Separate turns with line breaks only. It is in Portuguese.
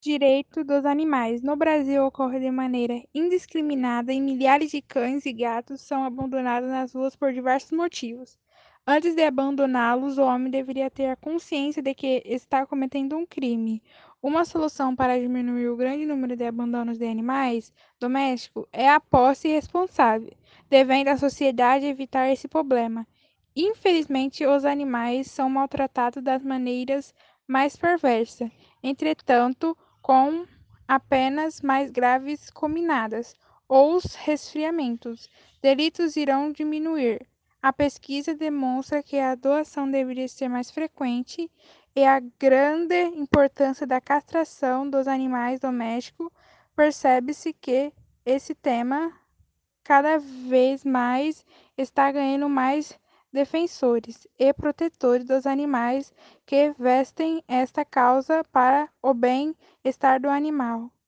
Direito dos animais. No Brasil, ocorre de maneira indiscriminada e milhares de cães e gatos são abandonados nas ruas por diversos motivos. Antes de abandoná-los, o homem deveria ter a consciência de que está cometendo um crime. Uma solução para diminuir o grande número de abandonos de animais domésticos é a posse responsável, devendo a sociedade evitar esse problema. Infelizmente, os animais são maltratados das maneiras mais perversas. Entretanto, com apenas mais graves combinadas, ou os resfriamentos, delitos irão diminuir. A pesquisa demonstra que a doação deveria ser mais frequente e a grande importância da castração dos animais domésticos. Percebe-se que esse tema cada vez mais está ganhando mais defensores e protetores dos animais que vestem esta causa para o bem-estar do animal.